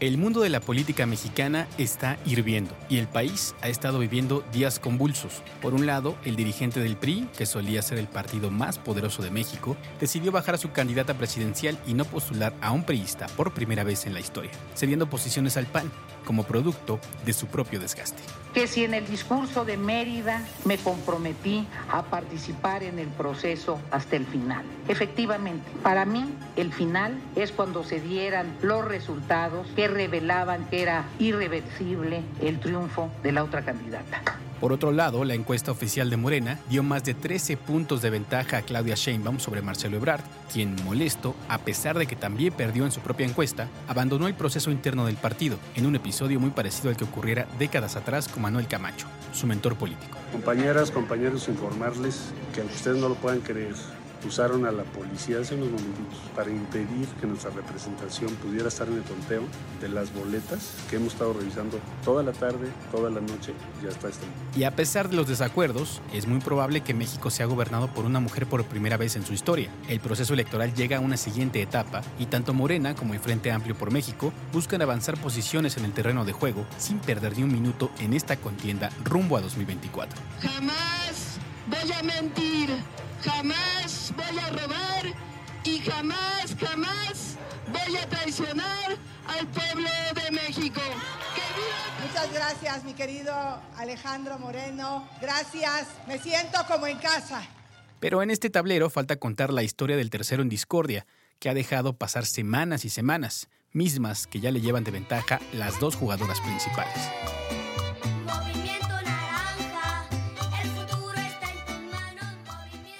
El mundo de la política mexicana está hirviendo y el país ha estado viviendo días convulsos. Por un lado, el dirigente del PRI, que solía ser el partido más poderoso de México, decidió bajar a su candidata presidencial y no postular a un priista por primera vez en la historia, cediendo posiciones al PAN como producto de su propio desgaste. Que si en el discurso de Mérida me comprometí a participar en el proceso hasta el final. Efectivamente, para mí el final es cuando se dieran los resultados que revelaban que era irreversible el triunfo de la otra candidata. Por otro lado, la encuesta oficial de Morena dio más de 13 puntos de ventaja a Claudia Sheinbaum sobre Marcelo Ebrard, quien, molesto, a pesar de que también perdió en su propia encuesta, abandonó el proceso interno del partido, en un episodio muy parecido al que ocurriera décadas atrás con Manuel Camacho, su mentor político. Compañeras, compañeros, informarles que aunque ustedes no lo puedan creer, usaron a la policía hace unos momentitos para impedir que nuestra representación pudiera estar en el conteo de las boletas que hemos estado revisando toda la tarde, toda la noche ya está este Y a pesar de los desacuerdos, es muy probable que México sea gobernado por una mujer por primera vez en su historia. El proceso electoral llega a una siguiente etapa y tanto Morena como el Frente Amplio por México buscan avanzar posiciones en el terreno de juego sin perder ni un minuto en esta contienda rumbo a 2024. Jamás voy a mentir jamás voy a robar y jamás, jamás voy a traicionar al pueblo de México. Muchas gracias, mi querido Alejandro Moreno. Gracias, me siento como en casa. Pero en este tablero falta contar la historia del tercero en discordia, que ha dejado pasar semanas y semanas, mismas que ya le llevan de ventaja las dos jugadoras principales.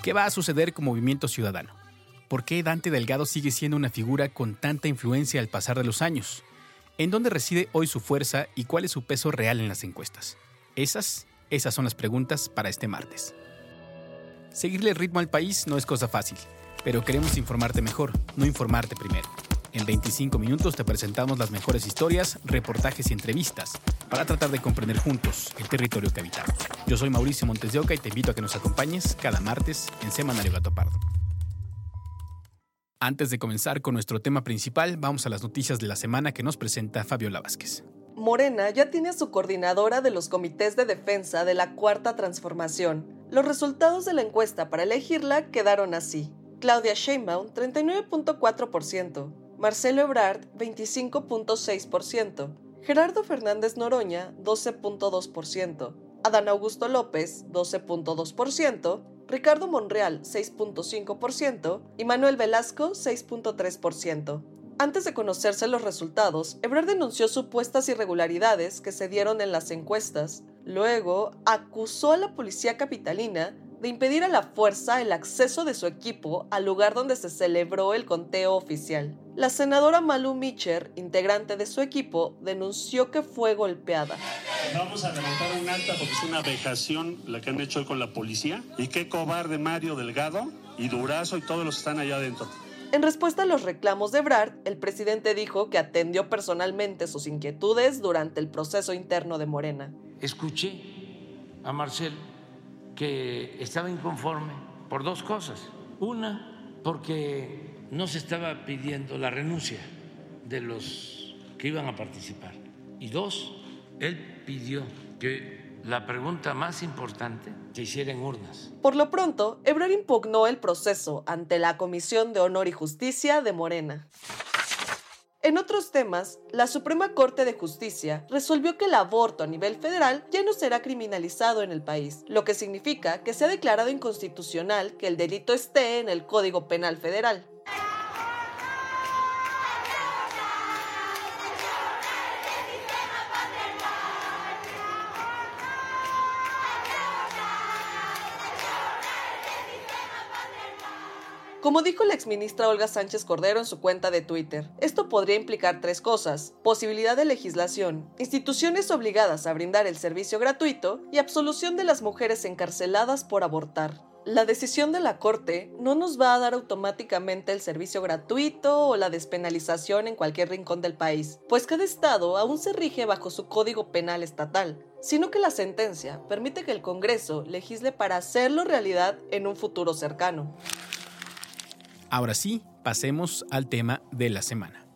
¿Qué va a suceder con Movimiento Ciudadano? ¿Por qué Dante Delgado sigue siendo una figura con tanta influencia al pasar de los años? ¿En dónde reside hoy su fuerza y cuál es su peso real en las encuestas? Esas, esas son las preguntas para este martes. Seguirle el ritmo al país no es cosa fácil, pero queremos informarte mejor, no informarte primero. En 25 minutos te presentamos las mejores historias, reportajes y entrevistas para tratar de comprender juntos el territorio que habitamos. Yo soy Mauricio Montes de Oca y te invito a que nos acompañes cada martes en Semanario Gato Pardo. Antes de comenzar con nuestro tema principal, vamos a las noticias de la semana que nos presenta Fabiola Vázquez. Morena ya tiene a su coordinadora de los comités de defensa de la Cuarta Transformación. Los resultados de la encuesta para elegirla quedaron así. Claudia Sheinbaum, 39.4%. Marcelo Ebrard, 25.6%. Gerardo Fernández Noroña, 12.2%. Adán Augusto López, 12.2%. Ricardo Monreal, 6.5%. Y Manuel Velasco, 6.3%. Antes de conocerse los resultados, Ebrard denunció supuestas irregularidades que se dieron en las encuestas. Luego, acusó a la policía capitalina de impedir a la fuerza el acceso de su equipo al lugar donde se celebró el conteo oficial. La senadora Malu Micher, integrante de su equipo, denunció que fue golpeada. Vamos a levantar un alta porque es una vejación la que han hecho con la policía. Y qué cobarde Mario Delgado y Durazo y todos los que están allá adentro. En respuesta a los reclamos de Brad, el presidente dijo que atendió personalmente sus inquietudes durante el proceso interno de Morena. Escuché a Marcel que estaba inconforme por dos cosas. Una, porque no se estaba pidiendo la renuncia de los que iban a participar. Y dos, él pidió que la pregunta más importante se hiciera en urnas. Por lo pronto, Ebrard impugnó el proceso ante la Comisión de Honor y Justicia de Morena. En otros temas, la Suprema Corte de Justicia resolvió que el aborto a nivel federal ya no será criminalizado en el país, lo que significa que se ha declarado inconstitucional que el delito esté en el Código Penal Federal. Como dijo la exministra Olga Sánchez Cordero en su cuenta de Twitter, esto podría implicar tres cosas, posibilidad de legislación, instituciones obligadas a brindar el servicio gratuito y absolución de las mujeres encarceladas por abortar. La decisión de la Corte no nos va a dar automáticamente el servicio gratuito o la despenalización en cualquier rincón del país, pues cada estado aún se rige bajo su código penal estatal, sino que la sentencia permite que el Congreso legisle para hacerlo realidad en un futuro cercano. Ahora sí, pasemos al tema de la semana.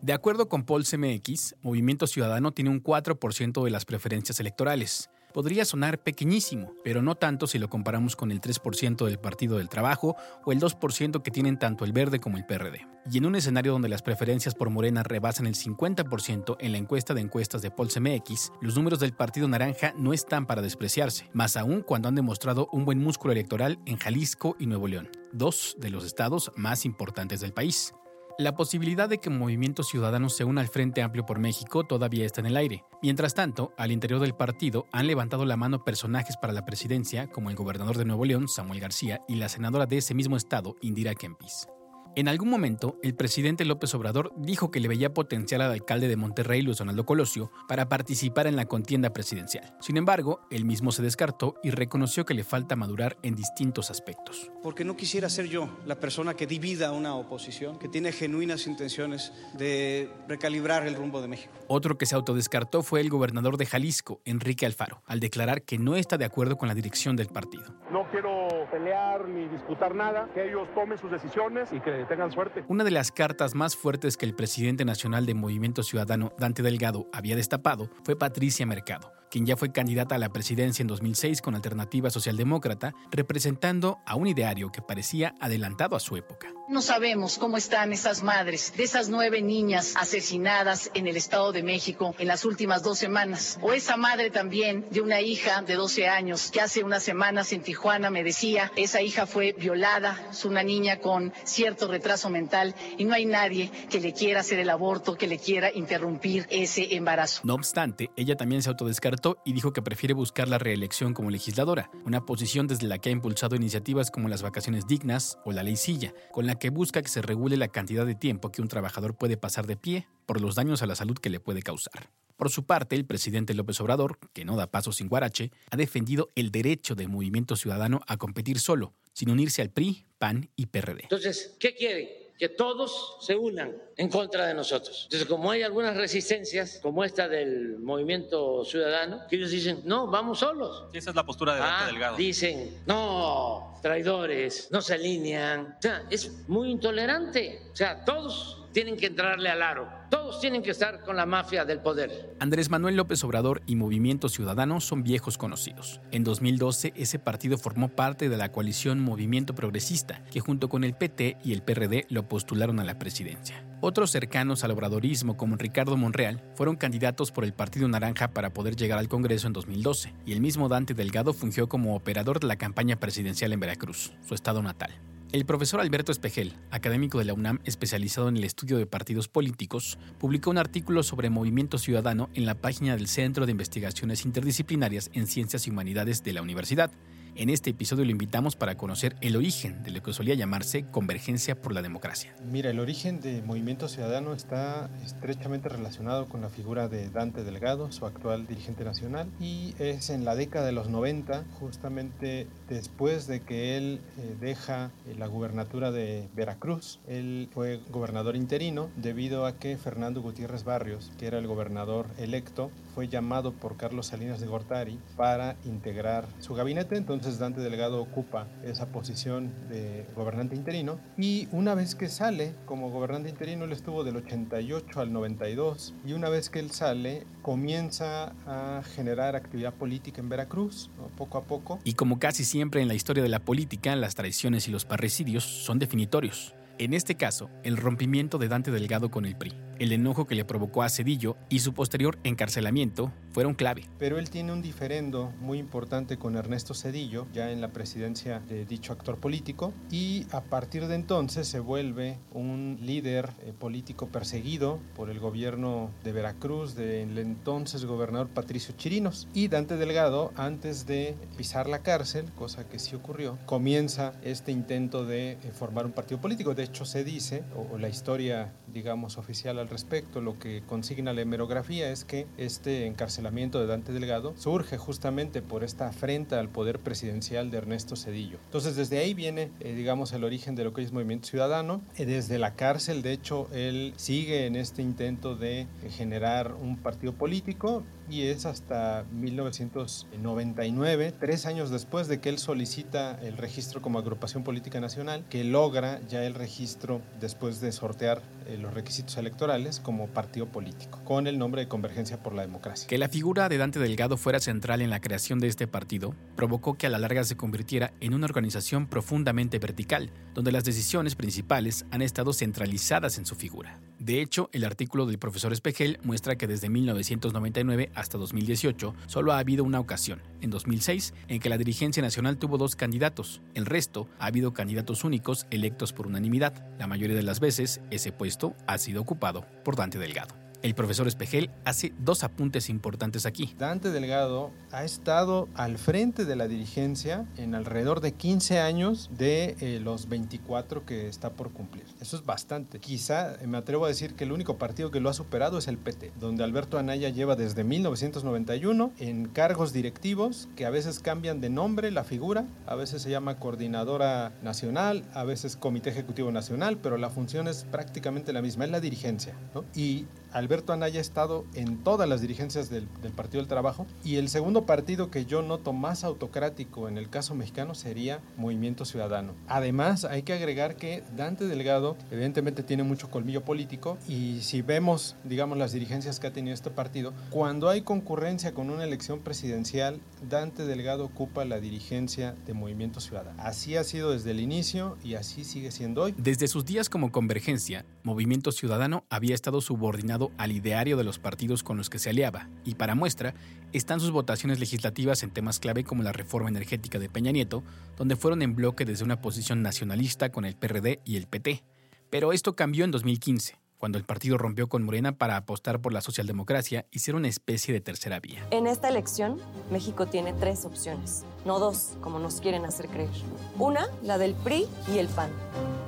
De acuerdo con Polls MX, Movimiento Ciudadano tiene un 4% de las preferencias electorales. Podría sonar pequeñísimo, pero no tanto si lo comparamos con el 3% del Partido del Trabajo o el 2% que tienen tanto el Verde como el PRD. Y en un escenario donde las preferencias por Morena rebasan el 50% en la encuesta de encuestas de Polls MX, los números del Partido Naranja no están para despreciarse, más aún cuando han demostrado un buen músculo electoral en Jalisco y Nuevo León, dos de los estados más importantes del país. La posibilidad de que Movimiento Ciudadano se una al Frente Amplio por México todavía está en el aire. Mientras tanto, al interior del partido han levantado la mano personajes para la presidencia, como el gobernador de Nuevo León, Samuel García, y la senadora de ese mismo estado, Indira Kempis. En algún momento, el presidente López Obrador dijo que le veía potencial al alcalde de Monterrey, Luis Donaldo Colosio, para participar en la contienda presidencial. Sin embargo, él mismo se descartó y reconoció que le falta madurar en distintos aspectos. Porque no quisiera ser yo la persona que divida una oposición, que tiene genuinas intenciones de recalibrar el rumbo de México. Otro que se autodescartó fue el gobernador de Jalisco, Enrique Alfaro, al declarar que no está de acuerdo con la dirección del partido. No quiero pelear ni disputar nada, que ellos tomen sus decisiones y que tengan suerte. Una de las cartas más fuertes que el presidente nacional de Movimiento Ciudadano, Dante Delgado, había destapado fue Patricia Mercado, quien ya fue candidata a la presidencia en 2006 con Alternativa Socialdemócrata, representando a un ideario que parecía adelantado a su época. No sabemos cómo están esas madres de esas nueve niñas asesinadas en el Estado de México en las últimas dos semanas. O esa madre también de una hija de 12 años que hace unas semanas en Tijuana me decía, esa hija fue violada, es una niña con cierto retraso mental y no hay nadie que le quiera hacer el aborto, que le quiera interrumpir ese embarazo. No obstante, ella también se autodescartó y dijo que prefiere buscar la reelección como legisladora, una posición desde la que ha impulsado iniciativas como las vacaciones dignas o la ley silla, con la que busca que se regule la cantidad de tiempo que un trabajador puede pasar de pie por los daños a la salud que le puede causar. Por su parte, el presidente López Obrador, que no da paso sin guarache, ha defendido el derecho del Movimiento Ciudadano a competir solo, sin unirse al PRI, PAN y PRD. Entonces, ¿qué quiere? Que todos se unan en contra de nosotros. Entonces, como hay algunas resistencias, como esta del movimiento ciudadano, que ellos dicen, no, vamos solos. esa es la postura de Ah, Delgado. Dicen, no, traidores, no se alinean. O sea, es muy intolerante. O sea, todos tienen que entrarle al aro. Todos tienen que estar con la mafia del poder. Andrés Manuel López Obrador y Movimiento Ciudadano son viejos conocidos. En 2012, ese partido formó parte de la coalición Movimiento Progresista, que junto con el PT y el PRD lo postularon a la presidencia. Otros cercanos al obradorismo, como Ricardo Monreal, fueron candidatos por el Partido Naranja para poder llegar al Congreso en 2012, y el mismo Dante Delgado fungió como operador de la campaña presidencial en Veracruz, su estado natal. El profesor Alberto Espejel, académico de la UNAM especializado en el estudio de partidos políticos, publicó un artículo sobre movimiento ciudadano en la página del Centro de Investigaciones Interdisciplinarias en Ciencias y Humanidades de la universidad. En este episodio lo invitamos para conocer el origen de lo que solía llamarse convergencia por la democracia. Mira, el origen de Movimiento Ciudadano está estrechamente relacionado con la figura de Dante Delgado, su actual dirigente nacional, y es en la década de los 90, justamente después de que él eh, deja eh, la gubernatura de Veracruz. Él fue gobernador interino debido a que Fernando Gutiérrez Barrios, que era el gobernador electo, fue llamado por Carlos Salinas de Gortari para integrar su gabinete. Entonces Dante Delgado ocupa esa posición de gobernante interino y una vez que sale como gobernante interino, él estuvo del 88 al 92 y una vez que él sale, comienza a generar actividad política en Veracruz, poco a poco. Y como casi siempre en la historia de la política, las traiciones y los parricidios son definitorios. En este caso, el rompimiento de Dante Delgado con el PRI, el enojo que le provocó a Cedillo y su posterior encarcelamiento fueron clave. Pero él tiene un diferendo muy importante con Ernesto Cedillo, ya en la presidencia de dicho actor político, y a partir de entonces se vuelve un líder eh, político perseguido por el gobierno de Veracruz, del entonces gobernador Patricio Chirinos. Y Dante Delgado, antes de pisar la cárcel, cosa que sí ocurrió, comienza este intento de eh, formar un partido político. De hecho, se dice, o, o la historia, digamos, oficial al respecto. Lo que consigna la hemerografía es que este encarcelamiento de Dante Delgado surge justamente por esta afrenta al poder presidencial de Ernesto Cedillo. Entonces desde ahí viene, eh, digamos, el origen de lo que es Movimiento Ciudadano. Eh, desde la cárcel, de hecho, él sigue en este intento de generar un partido político y es hasta 1999, tres años después de que él solicita el registro como agrupación política nacional, que logra ya el registro después de sortear eh, los requisitos electorales como partido político, con el nombre de Convergencia por la Democracia. Que la figura de Dante Delgado fuera central en la creación de este partido provocó que a la larga se convirtiera en una organización profundamente vertical, donde las decisiones principales han estado centralizadas en su figura. De hecho, el artículo del profesor Espejel muestra que desde 1999 hasta 2018 solo ha habido una ocasión, en 2006, en que la dirigencia nacional tuvo dos candidatos. El resto ha habido candidatos únicos electos por unanimidad. La mayoría de las veces, ese puesto ha sido ocupado por Dante Delgado. El profesor Espejel hace dos apuntes importantes aquí. Dante Delgado ha estado al frente de la dirigencia en alrededor de 15 años de eh, los 24 que está por cumplir. Eso es bastante. Quizá me atrevo a decir que el único partido que lo ha superado es el PT, donde Alberto Anaya lleva desde 1991 en cargos directivos que a veces cambian de nombre la figura, a veces se llama coordinadora nacional, a veces comité ejecutivo nacional, pero la función es prácticamente la misma, es la dirigencia. Y Alberto Anaya ha estado en todas las dirigencias del, Partido del Trabajo y el segundo partido que yo noto más autocrático en el caso mexicano sería Movimiento Ciudadano. Además, hay que agregar que Dante Delgado evidentemente tiene mucho colmillo político y si vemos, digamos, las dirigencias que ha tenido este partido, cuando hay concurrencia con una elección presidencial, Dante Delgado ocupa la dirigencia de Movimiento Ciudadano. Así ha sido desde el inicio y así sigue siendo hoy. Desde sus días como Convergencia, Movimiento Ciudadano había estado subordinado al ideario de los partidos con los que se aliaba, y para muestra están sus votaciones legislativas en temas clave como la reforma energética de Peña Nieto, donde fueron en bloque desde una posición nacionalista con el PRD y el PT. Pero esto cambió en 2015 cuando el partido rompió con Morena para apostar por la socialdemocracia y ser una especie de tercera vía. En esta elección, México tiene tres opciones, no dos, como nos quieren hacer creer. Una, la del PRI y el PAN,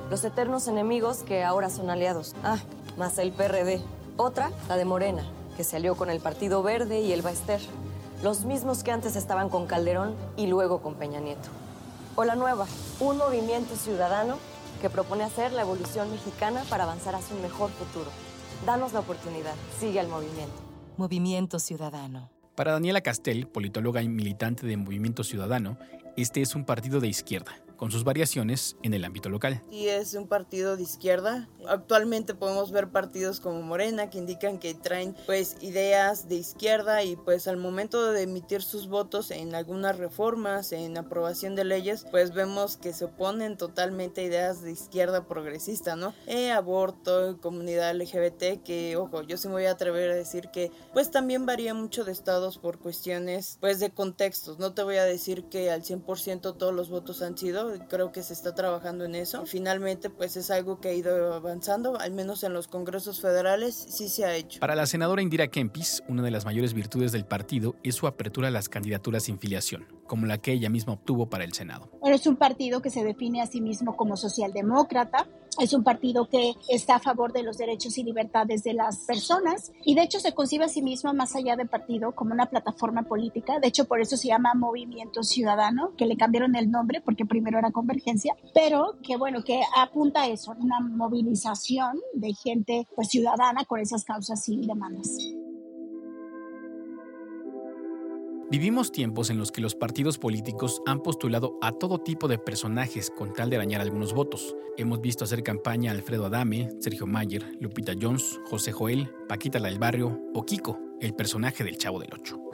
los eternos enemigos que ahora son aliados. Ah, más el PRD, otra, la de Morena, que se alió con el Partido Verde y el Baester, los mismos que antes estaban con Calderón y luego con Peña Nieto. O la nueva, un movimiento ciudadano que propone hacer la evolución mexicana para avanzar hacia un mejor futuro. Danos la oportunidad, sigue al movimiento. Movimiento Ciudadano. Para Daniela Castel, politóloga y militante de Movimiento Ciudadano, este es un partido de izquierda, con sus variaciones en el ámbito local. Sí, es un partido de izquierda. Actualmente podemos ver partidos como Morena que indican que traen pues ideas de izquierda y pues al momento de emitir sus votos en algunas reformas, en aprobación de leyes, pues vemos que se oponen totalmente a ideas de izquierda progresista, ¿no? Eh, aborto, comunidad LGBT, que ojo, yo sí me voy a atrever a decir que pues también varía mucho de estados por cuestiones pues de contextos. No te voy a decir que al 100% todos los votos han sido creo que se está trabajando en eso. Finalmente, pues es algo que ha ido avanzando, al menos en los congresos federales sí se ha hecho. Para la senadora Indira Kempis, una de las mayores virtudes del partido es su apertura a las candidaturas sin filiación, como la que ella misma obtuvo para el Senado. es un partido que se define a sí mismo como socialdemócrata, es un partido que está a favor de los derechos y libertades de las personas y de hecho se concibe a sí mismo más allá de partido como una plataforma política. De hecho, por eso se llama Movimiento Ciudadano, que le cambiaron el nombre porque primero era Convergencia, pero que bueno, que apunta a eso, una movilización de gente pues ciudadana con esas causas y demandas. Vivimos tiempos en los que los partidos políticos han postulado a todo tipo de personajes con tal de arañar algunos votos. Hemos visto hacer campaña a Alfredo Adame, Sergio Mayer, Lupita Jones, José Joel, Paquita la del Barrio o Kiko, el personaje del Chavo del Ocho.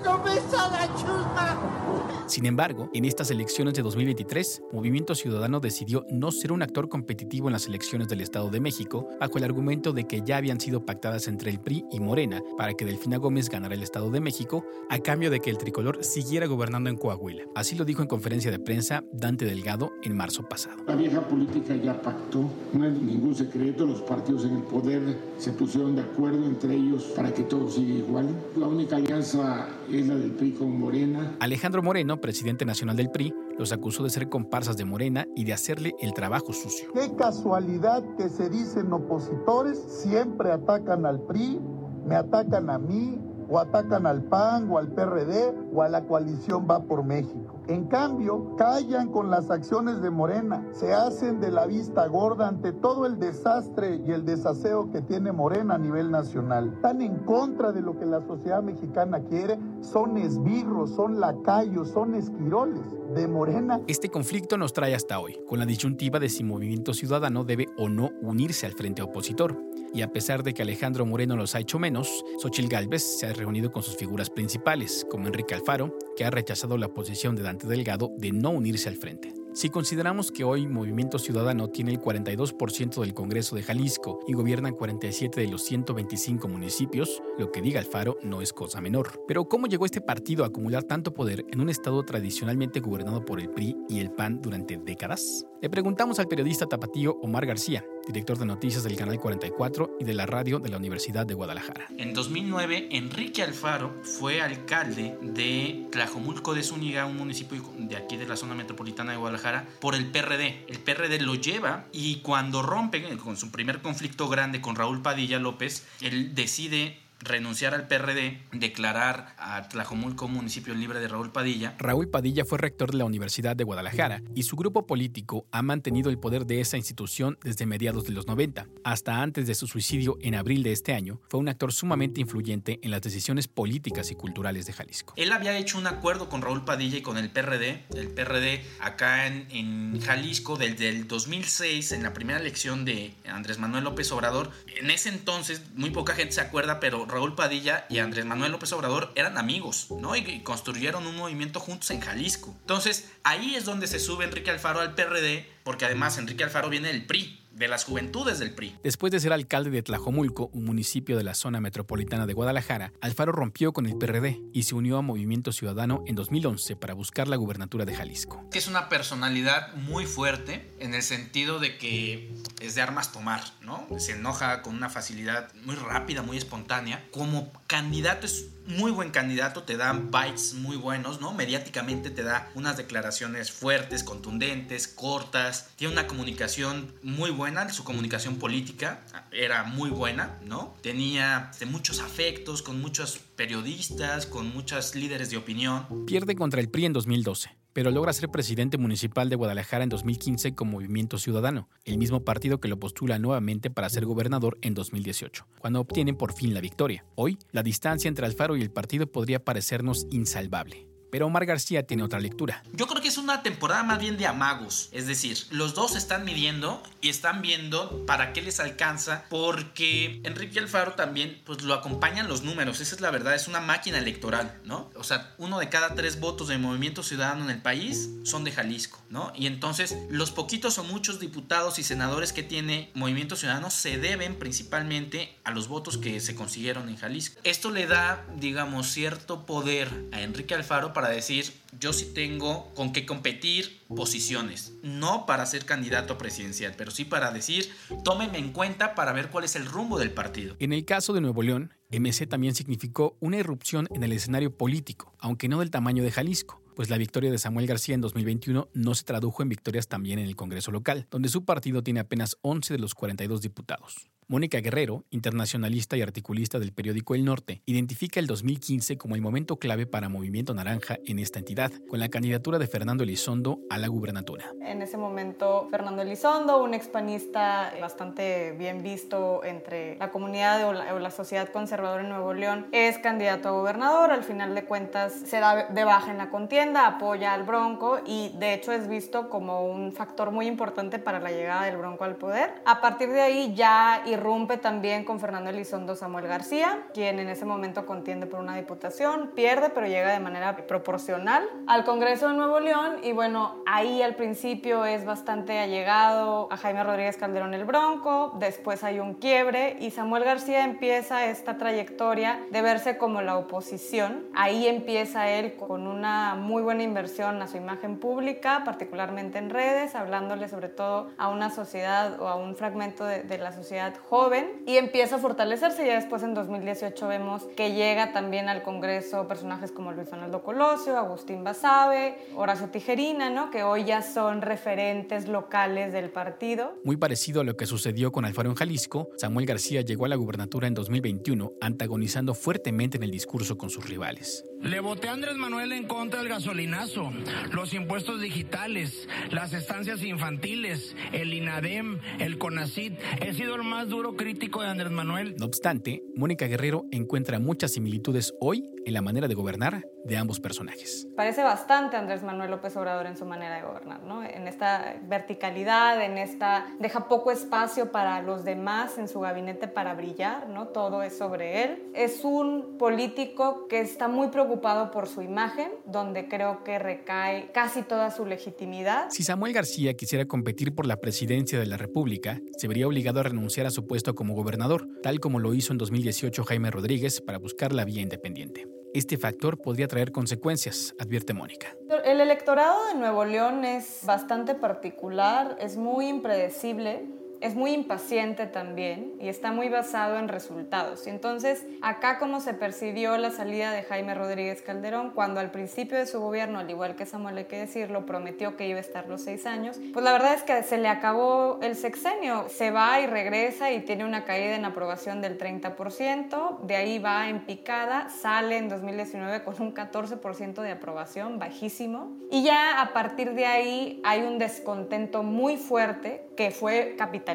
Sin embargo, en estas elecciones de 2023, Movimiento Ciudadano decidió no ser un actor competitivo en las elecciones del Estado de México, bajo el argumento de que ya habían sido pactadas entre el PRI y Morena para que Delfina Gómez ganara el Estado de México, a cambio de que el tricolor siguiera gobernando en Coahuila. Así lo dijo en conferencia de prensa Dante Delgado en marzo pasado. La vieja política ya pactó, no hay ningún secreto, los partidos en el poder se pusieron de acuerdo entre ellos para que todo siga igual. La única alianza es la del PRI con Morena. Alejandro Moreno, presidente nacional del PRI, los acusó de ser comparsas de Morena y de hacerle el trabajo sucio. Qué casualidad que se dicen opositores, siempre atacan al PRI, me atacan a mí, o atacan al PAN o al PRD o a la coalición Va por México. En cambio, callan con las acciones de Morena, se hacen de la vista gorda ante todo el desastre y el desaseo que tiene Morena a nivel nacional. Están en contra de lo que la sociedad mexicana quiere, son esbirros, son lacayos, son esquiroles de Morena. Este conflicto nos trae hasta hoy, con la disyuntiva de si Movimiento Ciudadano debe o no unirse al frente opositor. Y a pesar de que Alejandro Moreno los ha hecho menos, Xochil Gálvez se ha reunido con sus figuras principales, como Enrique Alfaro, que ha rechazado la posición de Dante Delgado de no unirse al frente. Si consideramos que hoy Movimiento Ciudadano tiene el 42% del Congreso de Jalisco y gobierna 47 de los 125 municipios, lo que diga Alfaro no es cosa menor. Pero ¿cómo llegó este partido a acumular tanto poder en un estado tradicionalmente gobernado por el PRI y el PAN durante décadas? Le preguntamos al periodista tapatío Omar García, director de noticias del Canal 44 y de la radio de la Universidad de Guadalajara. En 2009, Enrique Alfaro fue alcalde de Tlajomulco de Zúñiga, un municipio de aquí de la zona metropolitana de Guadalajara, por el PRD. El PRD lo lleva y cuando rompe con su primer conflicto grande con Raúl Padilla López, él decide renunciar al PRD, declarar a Tlajomulco municipio libre de Raúl Padilla. Raúl Padilla fue rector de la Universidad de Guadalajara y su grupo político ha mantenido el poder de esa institución desde mediados de los 90. Hasta antes de su suicidio en abril de este año, fue un actor sumamente influyente en las decisiones políticas y culturales de Jalisco. Él había hecho un acuerdo con Raúl Padilla y con el PRD, el PRD acá en, en Jalisco desde el 2006, en la primera elección de Andrés Manuel López Obrador. En ese entonces, muy poca gente se acuerda, pero Raúl Padilla y Andrés Manuel López Obrador eran amigos, ¿no? Y, construyeron un movimiento juntos en Jalisco. Entonces, ahí es donde se sube Enrique Alfaro al PRD, porque además Enrique Alfaro viene del PRI de las juventudes del PRI. Después de ser alcalde de Tlajomulco, un municipio de la zona metropolitana de Guadalajara, Alfaro rompió con el PRD y se unió a Movimiento Ciudadano en 2011 para buscar la gubernatura de Jalisco. Es una personalidad muy fuerte en el sentido de que es de armas tomar, ¿no? Se enoja con una facilidad muy rápida, muy espontánea. Como candidato es muy buen candidato, te da bytes muy buenos, ¿no? Mediáticamente te da unas declaraciones fuertes, contundentes, cortas, tiene una comunicación muy buena, su comunicación política era muy buena, ¿no? Tenía de muchos afectos con muchos periodistas, con muchos líderes de opinión. Pierde contra el PRI en 2012 pero logra ser presidente municipal de Guadalajara en 2015 con Movimiento Ciudadano, el mismo partido que lo postula nuevamente para ser gobernador en 2018, cuando obtiene por fin la victoria. Hoy, la distancia entre Alfaro y el partido podría parecernos insalvable. Pero Omar García tiene otra lectura. Es una temporada más bien de amagos. Es decir, los dos están midiendo y están viendo para qué les alcanza. Porque Enrique Alfaro también, pues lo acompañan los números. Esa es la verdad, es una máquina electoral, ¿no? O sea, uno de cada tres votos de Movimiento Ciudadano en el país son de Jalisco, ¿no? Y entonces, los poquitos o muchos diputados y senadores que tiene Movimiento Ciudadano se deben principalmente a los votos que se consiguieron en Jalisco. Esto le da, digamos, cierto poder a Enrique Alfaro para decir, yo sí tengo con qué competir posiciones. No para ser candidato presidencial, pero sí para decir, tómenme en cuenta para ver cuál es el rumbo del partido. En el caso de Nuevo León, MC también significó una irrupción en el escenario político, aunque no del tamaño de Jalisco pues la victoria de Samuel García en 2021 no se tradujo en victorias también en el Congreso local, donde su partido tiene apenas 11 de los 42 diputados. Mónica Guerrero, internacionalista y articulista del periódico El Norte, identifica el 2015 como el momento clave para Movimiento Naranja en esta entidad, con la candidatura de Fernando Elizondo a la gubernatura. En ese momento, Fernando Elizondo, un expanista bastante bien visto entre la comunidad o la, o la sociedad conservadora en Nuevo León, es candidato a gobernador. Al final de cuentas, se da de baja en la contienda, apoya al Bronco y de hecho es visto como un factor muy importante para la llegada del Bronco al poder. A partir de ahí ya irrumpe también con Fernando Elizondo Samuel García, quien en ese momento contiende por una diputación, pierde, pero llega de manera proporcional al Congreso de Nuevo León y bueno, ahí al principio es bastante allegado a Jaime Rodríguez Calderón el Bronco, después hay un quiebre y Samuel García empieza esta trayectoria de verse como la oposición. Ahí empieza él con una muy buena inversión a su imagen pública, particularmente en redes, hablándole sobre todo a una sociedad o a un fragmento de, de la sociedad joven y empieza a fortalecerse. Ya después en 2018 vemos que llega también al Congreso personajes como Luis Donaldo Colosio, Agustín Basabe, Horacio Tijerina, ¿no? que hoy ya son referentes locales del partido. Muy parecido a lo que sucedió con Alfaro en Jalisco, Samuel García llegó a la gubernatura en 2021 antagonizando fuertemente en el discurso con sus rivales. Le voté a Andrés Manuel en contra del gasolinazo, los impuestos digitales, las estancias infantiles, el INADEM, el CONACIT. He sido el más duro crítico de Andrés Manuel. No obstante, Mónica Guerrero encuentra muchas similitudes hoy en la manera de gobernar de ambos personajes. Parece bastante Andrés Manuel López Obrador en su manera de gobernar, ¿no? En esta verticalidad, en esta deja poco espacio para los demás en su gabinete para brillar, ¿no? Todo es sobre él. Es un político que está muy preocupado por su imagen, donde creo que recae casi toda su legitimidad. Si Samuel García quisiera competir por la presidencia de la República, se vería obligado a renunciar a su puesto como gobernador, tal como lo hizo en 2018 Jaime Rodríguez para buscar la vía independiente. Este factor podría traer consecuencias, advierte Mónica. El electorado de Nuevo León es bastante particular, es muy impredecible es muy impaciente también y está muy basado en resultados. Y entonces, acá como se percibió la salida de Jaime Rodríguez Calderón, cuando al principio de su gobierno, al igual que Samuel hay que decirlo, prometió que iba a estar los seis años, pues la verdad es que se le acabó el sexenio. Se va y regresa y tiene una caída en aprobación del 30%, de ahí va en picada, sale en 2019 con un 14% de aprobación, bajísimo. Y ya a partir de ahí hay un descontento muy fuerte que fue capital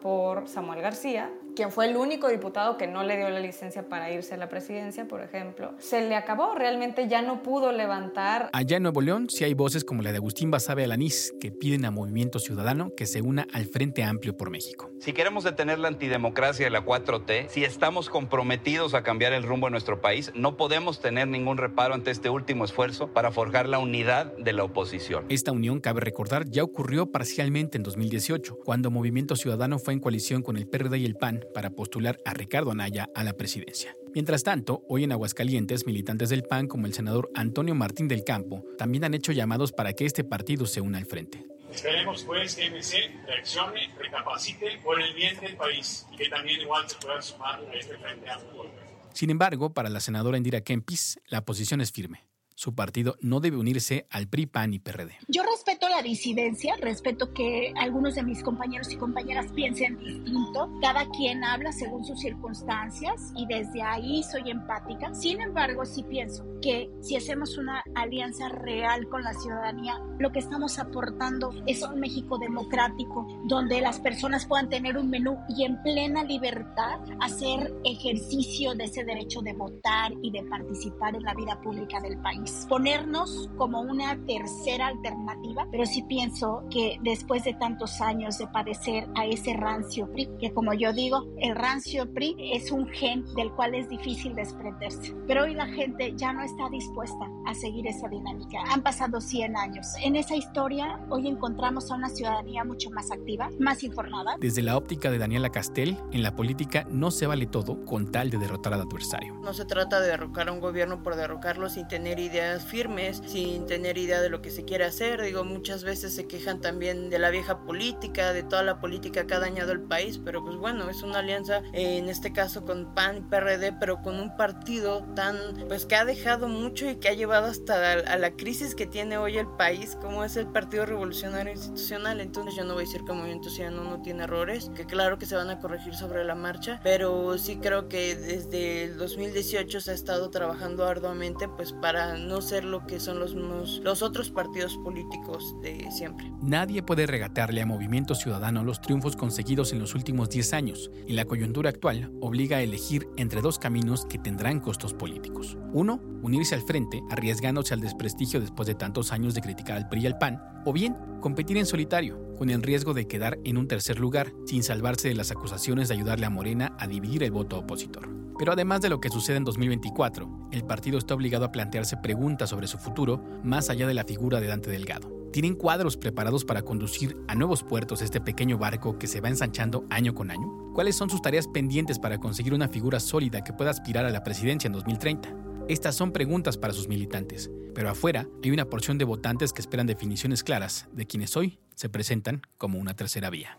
por Samuel García, quien fue el único diputado que no le dio la licencia para irse a la presidencia, por ejemplo, se le acabó, realmente ya no pudo levantar. Allá en Nuevo León sí hay voces como la de Agustín Basabe Alanís que piden a Movimiento Ciudadano que se una al Frente Amplio por México. Si queremos detener la antidemocracia de la 4T, si estamos comprometidos a cambiar el rumbo de nuestro país, no podemos tener ningún reparo ante este último esfuerzo para forjar la unidad de la oposición. Esta unión, cabe recordar, ya ocurrió parcialmente en 2018, cuando Movimiento Ciudadano fue en coalición con el PRD y el PAN para postular a Ricardo Anaya a la presidencia. Mientras tanto, hoy en Aguascalientes, militantes del PAN como el senador Antonio Martín del Campo también han hecho llamados para que este partido se una al frente. Esperemos pues que MC reaccione, recapacite por el bien del país y que también igual se pueda sumar a este frente amplio. Sin embargo, para la senadora Indira Kempis, la posición es firme su partido no debe unirse al PRI, PAN y PRD. Yo respeto la disidencia, respeto que algunos de mis compañeros y compañeras piensen distinto. Cada quien habla según sus circunstancias y desde ahí soy empática. Sin embargo, sí pienso que si hacemos una alianza real con la ciudadanía, lo que estamos aportando es un México democrático donde las personas puedan tener un menú y en plena libertad hacer ejercicio de ese derecho de votar y de participar en la vida pública del país ponernos como una tercera alternativa, pero sí pienso que después de tantos años de padecer a ese rancio PRI, que como yo digo, el rancio PRI es un gen del cual es difícil desprenderse, pero hoy la gente ya no está dispuesta a seguir esa dinámica. Han pasado 100 años. En esa historia hoy encontramos a una ciudadanía mucho más activa, más informada. Desde la óptica de Daniela Castel, en la política no se vale todo con tal de derrotar al adversario. No se trata de derrocar a un gobierno por derrocarlo sin tener idea ideas firmes, sin tener idea de lo que se quiere hacer. Digo, muchas veces se quejan también de la vieja política, de toda la política que ha dañado el país, pero pues bueno, es una alianza en este caso con PAN y PRD, pero con un partido tan, pues que ha dejado mucho y que ha llevado hasta a la crisis que tiene hoy el país, como es el Partido Revolucionario Institucional. Entonces yo no voy a decir que el Movimiento Ciudadano no tiene errores, que claro que se van a corregir sobre la marcha, pero sí creo que desde el 2018 se ha estado trabajando arduamente pues para no ser lo que son los, otros partidos políticos de siempre. Nadie puede regatearle a Movimiento Ciudadano los triunfos conseguidos en los últimos 10 años y la coyuntura actual obliga a elegir entre dos caminos que tendrán costos políticos. Uno, unirse al frente, arriesgándose al desprestigio después de tantos años de criticar al PRI y al PAN, o bien competir en solitario, con el riesgo de quedar en un tercer lugar, sin salvarse de las acusaciones de ayudarle a Morena a dividir el voto opositor. Pero además de lo que sucede en 2024, el partido está obligado a plantearse preguntas sobre su futuro más allá de la figura de Dante Delgado. ¿Tienen cuadros preparados para conducir a nuevos puertos este pequeño barco que se va ensanchando año con año? ¿Cuáles son sus tareas pendientes para conseguir una figura sólida que pueda aspirar a la presidencia en 2030? Estas son preguntas para sus militantes, pero afuera hay una porción de votantes que esperan definiciones claras de quienes hoy se presentan como una tercera vía.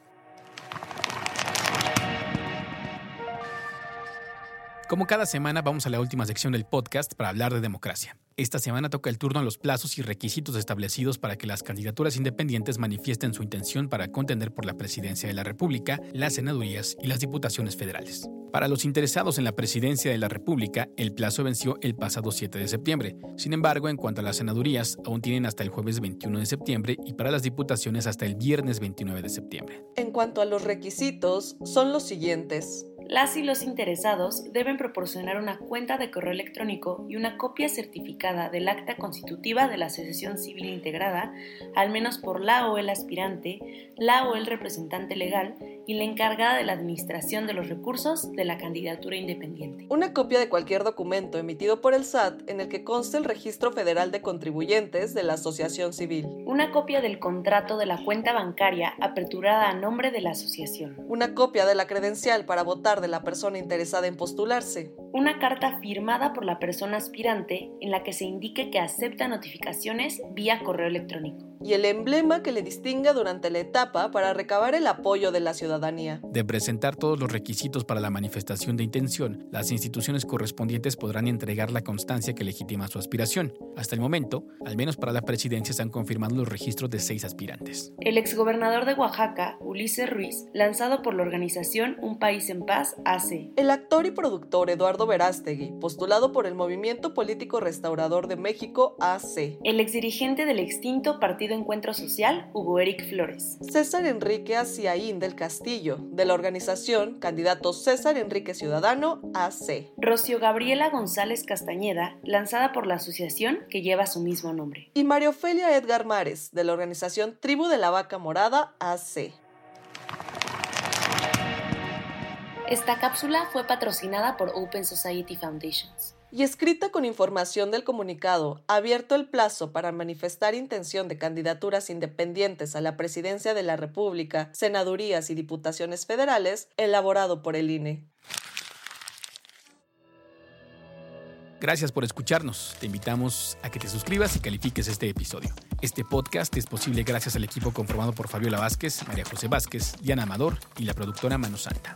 Como cada semana vamos a la última sección del podcast para hablar de democracia. Esta semana toca el turno a los plazos y requisitos establecidos para que las candidaturas independientes manifiesten su intención para contender por la presidencia de la República, las senadurías y las diputaciones federales. Para los interesados en la presidencia de la República, el plazo venció el pasado 7 de septiembre. Sin embargo, en cuanto a las senadurías, aún tienen hasta el jueves 21 de septiembre y para las diputaciones hasta el viernes 29 de septiembre. En cuanto a los requisitos, son los siguientes. Las y los interesados deben proporcionar una cuenta de correo electrónico y una copia certificada del acta constitutiva de la Asociación Civil Integrada, al menos por la o el aspirante, la o el representante legal y la encargada de la administración de los recursos de la candidatura independiente. Una copia de cualquier documento emitido por el SAT en el que conste el Registro Federal de Contribuyentes de la Asociación Civil. Una copia del contrato de la cuenta bancaria aperturada a nombre de la asociación. Una copia de la credencial para votar de la persona interesada en postularse. Una carta firmada por la persona aspirante en la que se indique que acepta notificaciones vía correo electrónico. Y el emblema que le distinga durante la etapa para recabar el apoyo de la ciudadanía. De presentar todos los requisitos para la manifestación de intención, las instituciones correspondientes podrán entregar la constancia que legitima su aspiración. Hasta el momento, al menos para la presidencia, se han confirmado los registros de seis aspirantes. El exgobernador de Oaxaca, Ulises Ruiz, lanzado por la organización Un País en Paz, AC. El actor y productor Eduardo Verástegui, postulado por el Movimiento Político Restaurador de México, AC. El exdirigente del extinto Partido Encuentro Social, Hugo Eric Flores. César Enrique Aciaín del Castillo, de la organización Candidato César Enrique Ciudadano, AC. Rocio Gabriela González Castañeda, lanzada por la asociación que lleva su mismo nombre. Y María Ofelia Edgar Mares, de la organización Tribu de la Vaca Morada, AC. Esta cápsula fue patrocinada por Open Society Foundations. Y escrita con información del comunicado, abierto el plazo para manifestar intención de candidaturas independientes a la presidencia de la República, senadurías y diputaciones federales, elaborado por el INE. Gracias por escucharnos. Te invitamos a que te suscribas y califiques este episodio. Este podcast es posible gracias al equipo conformado por Fabiola Vázquez, María José Vázquez, Diana Amador y la productora Mano Santa.